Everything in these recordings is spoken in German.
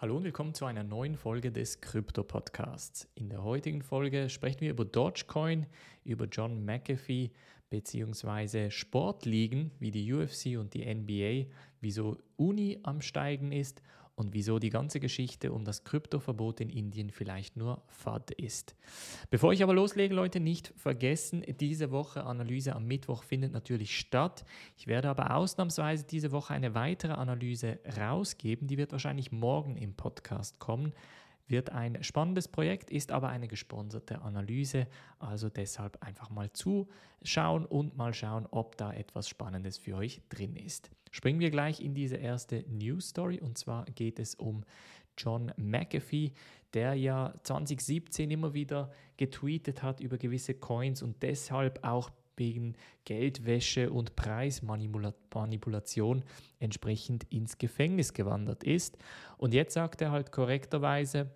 Hallo und willkommen zu einer neuen Folge des Krypto Podcasts. In der heutigen Folge sprechen wir über Dogecoin, über John McAfee bzw. Sportligen wie die UFC und die NBA, wieso Uni am Steigen ist und wieso die ganze Geschichte um das Kryptoverbot in Indien vielleicht nur FAD ist. Bevor ich aber loslege, Leute, nicht vergessen, diese Woche Analyse am Mittwoch findet natürlich statt. Ich werde aber ausnahmsweise diese Woche eine weitere Analyse rausgeben, die wird wahrscheinlich morgen im Podcast kommen wird ein spannendes Projekt, ist aber eine gesponserte Analyse. Also deshalb einfach mal zuschauen und mal schauen, ob da etwas Spannendes für euch drin ist. Springen wir gleich in diese erste News Story und zwar geht es um John McAfee, der ja 2017 immer wieder getweetet hat über gewisse Coins und deshalb auch wegen Geldwäsche und Preismanipulation entsprechend ins Gefängnis gewandert ist. Und jetzt sagt er halt korrekterweise,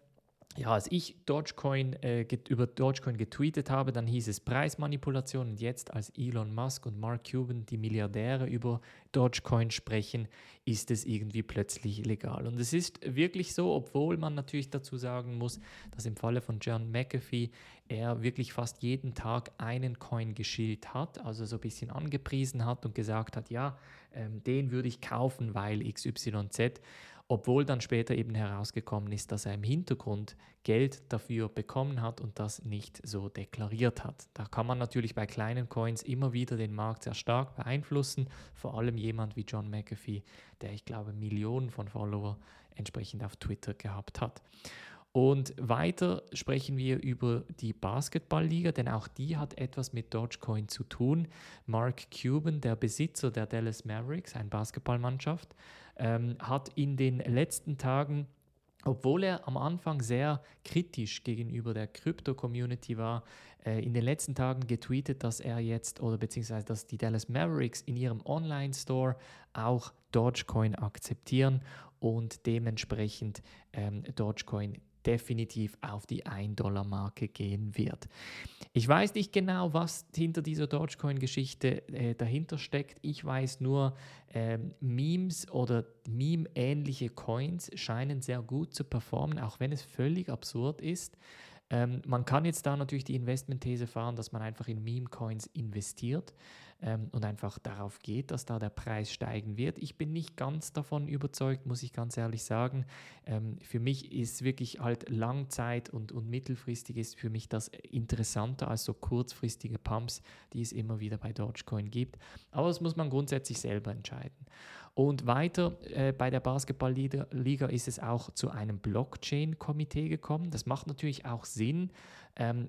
ja, als ich Dogecoin, äh, über Dogecoin getweetet habe, dann hieß es Preismanipulation und jetzt als Elon Musk und Mark Cuban, die Milliardäre, über Dogecoin sprechen, ist es irgendwie plötzlich legal. Und es ist wirklich so, obwohl man natürlich dazu sagen muss, dass im Falle von John McAfee er wirklich fast jeden Tag einen Coin geschillt hat, also so ein bisschen angepriesen hat und gesagt hat, ja, ähm, den würde ich kaufen, weil XYZ obwohl dann später eben herausgekommen ist, dass er im Hintergrund Geld dafür bekommen hat und das nicht so deklariert hat. Da kann man natürlich bei kleinen Coins immer wieder den Markt sehr stark beeinflussen, vor allem jemand wie John McAfee, der ich glaube Millionen von Follower entsprechend auf Twitter gehabt hat. Und weiter sprechen wir über die Basketballliga, denn auch die hat etwas mit Dogecoin zu tun. Mark Cuban, der Besitzer der Dallas Mavericks, eine Basketballmannschaft, ähm, hat in den letzten Tagen obwohl er am Anfang sehr kritisch gegenüber der Krypto-Community war, äh, in den letzten Tagen getweetet, dass er jetzt oder beziehungsweise dass die Dallas Mavericks in ihrem Online-Store auch Dogecoin akzeptieren und dementsprechend ähm, Dogecoin definitiv auf die 1-Dollar-Marke gehen wird. Ich weiß nicht genau, was hinter dieser Dogecoin-Geschichte äh, dahinter steckt. Ich weiß nur, äh, Memes oder Meme-ähnliche Coins scheinen sehr gut zu performen, auch wenn es völlig absurd ist. Ähm, man kann jetzt da natürlich die Investmentthese fahren, dass man einfach in Meme-Coins investiert ähm, und einfach darauf geht, dass da der Preis steigen wird. Ich bin nicht ganz davon überzeugt, muss ich ganz ehrlich sagen. Ähm, für mich ist wirklich halt Langzeit und, und mittelfristig ist für mich das interessanter als so kurzfristige Pumps, die es immer wieder bei Dogecoin gibt. Aber das muss man grundsätzlich selber entscheiden. Und weiter äh, bei der Basketballliga ist es auch zu einem Blockchain-Komitee gekommen. Das macht natürlich auch Sinn. Ähm,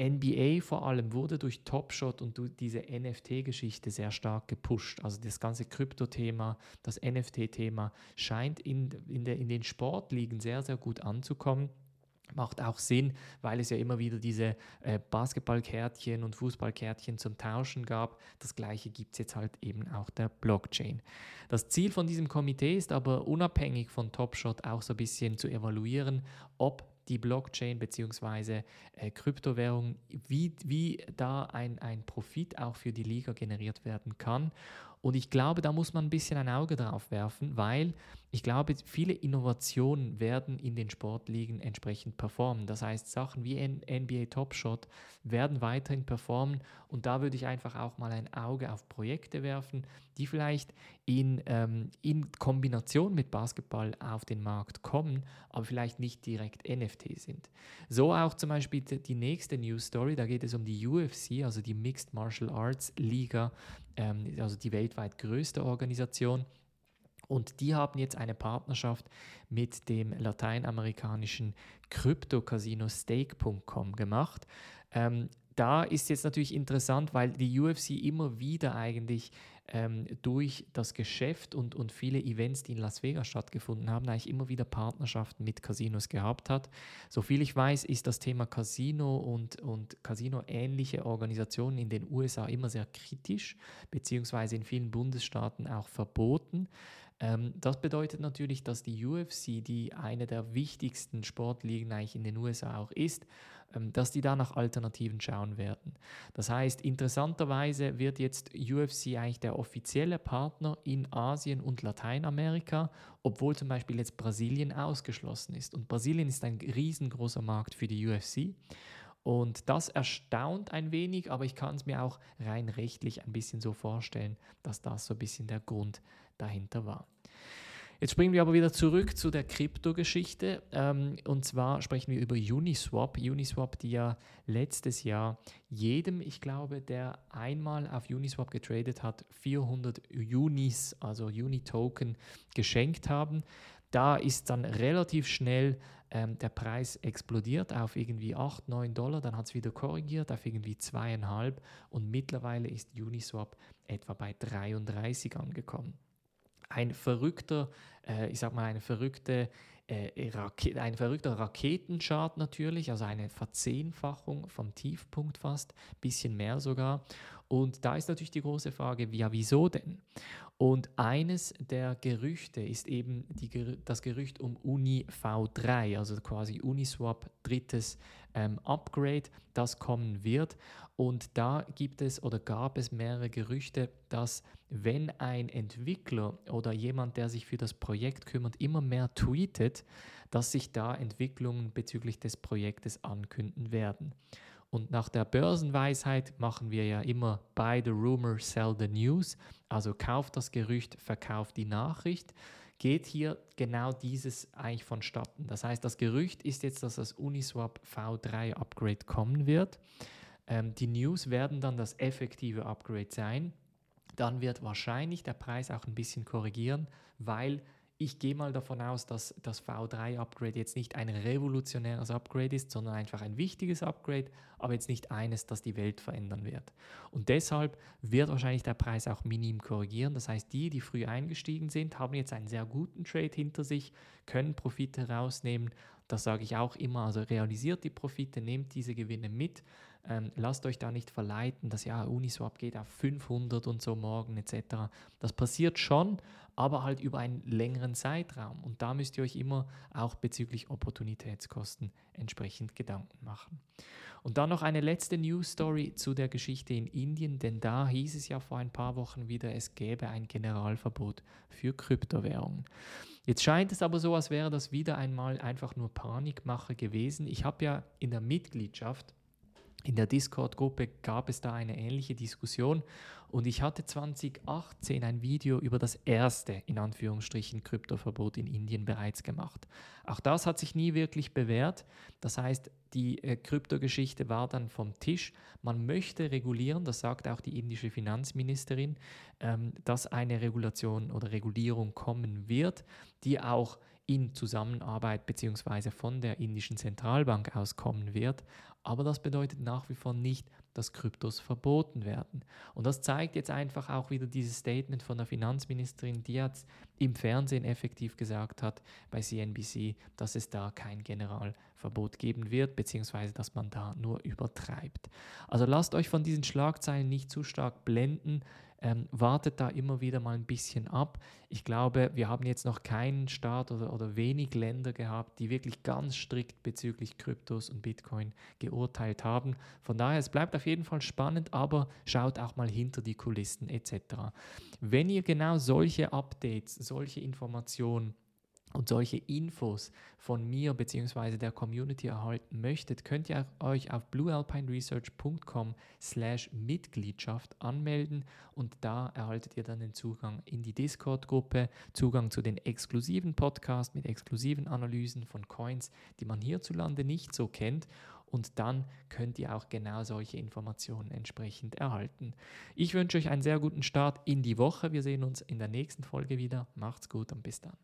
NBA vor allem wurde durch Top Shot und diese NFT-Geschichte sehr stark gepusht. Also das ganze Krypto-Thema, das NFT-Thema scheint in, in, der, in den Sportligen sehr, sehr gut anzukommen. Macht auch Sinn, weil es ja immer wieder diese äh, Basketballkärtchen und Fußballkärtchen zum Tauschen gab. Das gleiche gibt es jetzt halt eben auch der Blockchain. Das Ziel von diesem Komitee ist aber unabhängig von Top Shot auch so ein bisschen zu evaluieren, ob die Blockchain bzw. Äh, Kryptowährung, wie, wie da ein, ein Profit auch für die Liga generiert werden kann. Und ich glaube, da muss man ein bisschen ein Auge drauf werfen, weil ich glaube, viele Innovationen werden in den Sportligen entsprechend performen. Das heißt, Sachen wie NBA Top Shot werden weiterhin performen und da würde ich einfach auch mal ein Auge auf Projekte werfen, die vielleicht in, ähm, in Kombination mit Basketball auf den Markt kommen, aber vielleicht nicht direkt NFT sind. So auch zum Beispiel die nächste News Story, da geht es um die UFC, also die Mixed Martial Arts Liga, ähm, also die weltweit größte Organisation. Und die haben jetzt eine Partnerschaft mit dem lateinamerikanischen Krypto-Casino Stake.com gemacht. Ähm, da ist jetzt natürlich interessant, weil die UFC immer wieder eigentlich ähm, durch das Geschäft und, und viele Events, die in Las Vegas stattgefunden haben, eigentlich immer wieder Partnerschaften mit Casinos gehabt hat. Soviel ich weiß, ist das Thema Casino und, und Casino-ähnliche Organisationen in den USA immer sehr kritisch, beziehungsweise in vielen Bundesstaaten auch verboten. Ähm, das bedeutet natürlich, dass die UFC, die eine der wichtigsten Sportligen eigentlich in den USA auch ist, ähm, dass die da nach Alternativen schauen werden. Das heißt, interessanterweise wird jetzt UFC eigentlich der offizielle Partner in Asien und Lateinamerika, obwohl zum Beispiel jetzt Brasilien ausgeschlossen ist. Und Brasilien ist ein riesengroßer Markt für die UFC. Und das erstaunt ein wenig, aber ich kann es mir auch rein rechtlich ein bisschen so vorstellen, dass das so ein bisschen der Grund dahinter war. Jetzt springen wir aber wieder zurück zu der Krypto-Geschichte. Ähm, und zwar sprechen wir über Uniswap. Uniswap, die ja letztes Jahr jedem, ich glaube, der einmal auf Uniswap getradet hat, 400 Unis, also Uni-Token, geschenkt haben. Da ist dann relativ schnell ähm, der Preis explodiert auf irgendwie 8, 9 Dollar, dann hat es wieder korrigiert auf irgendwie 2,5 und mittlerweile ist Uniswap etwa bei 33 angekommen ein verrückter, äh, ich sag mal, eine verrückte, äh, ein verrückter Raketenchart natürlich, also eine Verzehnfachung vom Tiefpunkt fast, bisschen mehr sogar. Und da ist natürlich die große Frage, ja, wieso denn? Und eines der Gerüchte ist eben die, das Gerücht um Uni V3, also quasi Uniswap drittes ähm, Upgrade, das kommen wird. Und da gibt es oder gab es mehrere Gerüchte, dass wenn ein Entwickler oder jemand, der sich für das Projekt kümmert, immer mehr tweetet, dass sich da Entwicklungen bezüglich des Projektes ankünden werden. Und nach der Börsenweisheit machen wir ja immer buy the rumor, sell the news. Also kauft das Gerücht, verkauft die Nachricht. Geht hier genau dieses eigentlich vonstatten. Das heißt, das Gerücht ist jetzt, dass das Uniswap V3 Upgrade kommen wird. Ähm, die News werden dann das effektive Upgrade sein. Dann wird wahrscheinlich der Preis auch ein bisschen korrigieren, weil ich gehe mal davon aus, dass das V3-Upgrade jetzt nicht ein revolutionäres Upgrade ist, sondern einfach ein wichtiges Upgrade, aber jetzt nicht eines, das die Welt verändern wird. Und deshalb wird wahrscheinlich der Preis auch minim korrigieren. Das heißt, die, die früh eingestiegen sind, haben jetzt einen sehr guten Trade hinter sich, können Profite rausnehmen. Das sage ich auch immer. Also realisiert die Profite, nehmt diese Gewinne mit. Ähm, lasst euch da nicht verleiten, dass ja Uniswap geht auf 500 und so morgen etc. Das passiert schon, aber halt über einen längeren Zeitraum. Und da müsst ihr euch immer auch bezüglich Opportunitätskosten entsprechend Gedanken machen. Und dann noch eine letzte News Story zu der Geschichte in Indien, denn da hieß es ja vor ein paar Wochen wieder, es gäbe ein Generalverbot für Kryptowährungen. Jetzt scheint es aber so, als wäre das wieder einmal einfach nur Panikmache gewesen. Ich habe ja in der Mitgliedschaft in der Discord-Gruppe gab es da eine ähnliche Diskussion und ich hatte 2018 ein Video über das erste, in Anführungsstrichen, Kryptoverbot in Indien bereits gemacht. Auch das hat sich nie wirklich bewährt. Das heißt, die äh, Kryptogeschichte war dann vom Tisch. Man möchte regulieren, das sagt auch die indische Finanzministerin, ähm, dass eine Regulation oder Regulierung kommen wird, die auch in Zusammenarbeit bzw. von der indischen Zentralbank aus kommen wird. Aber das bedeutet nach wie vor nicht, dass Kryptos verboten werden. Und das zeigt jetzt einfach auch wieder dieses Statement von der Finanzministerin, die jetzt im Fernsehen effektiv gesagt hat bei CNBC, dass es da kein Generalverbot geben wird, beziehungsweise dass man da nur übertreibt. Also lasst euch von diesen Schlagzeilen nicht zu stark blenden. Ähm, wartet da immer wieder mal ein bisschen ab. Ich glaube, wir haben jetzt noch keinen Staat oder, oder wenig Länder gehabt, die wirklich ganz strikt bezüglich Kryptos und Bitcoin geurteilt haben. Von daher, es bleibt auf jeden Fall spannend, aber schaut auch mal hinter die Kulissen etc. Wenn ihr genau solche Updates, solche Informationen und solche Infos von mir bzw. der Community erhalten möchtet, könnt ihr euch auf bluealpineresearch.com slash Mitgliedschaft anmelden und da erhaltet ihr dann den Zugang in die Discord-Gruppe, Zugang zu den exklusiven Podcasts mit exklusiven Analysen von Coins, die man hierzulande nicht so kennt und dann könnt ihr auch genau solche Informationen entsprechend erhalten. Ich wünsche euch einen sehr guten Start in die Woche. Wir sehen uns in der nächsten Folge wieder. Macht's gut und bis dann.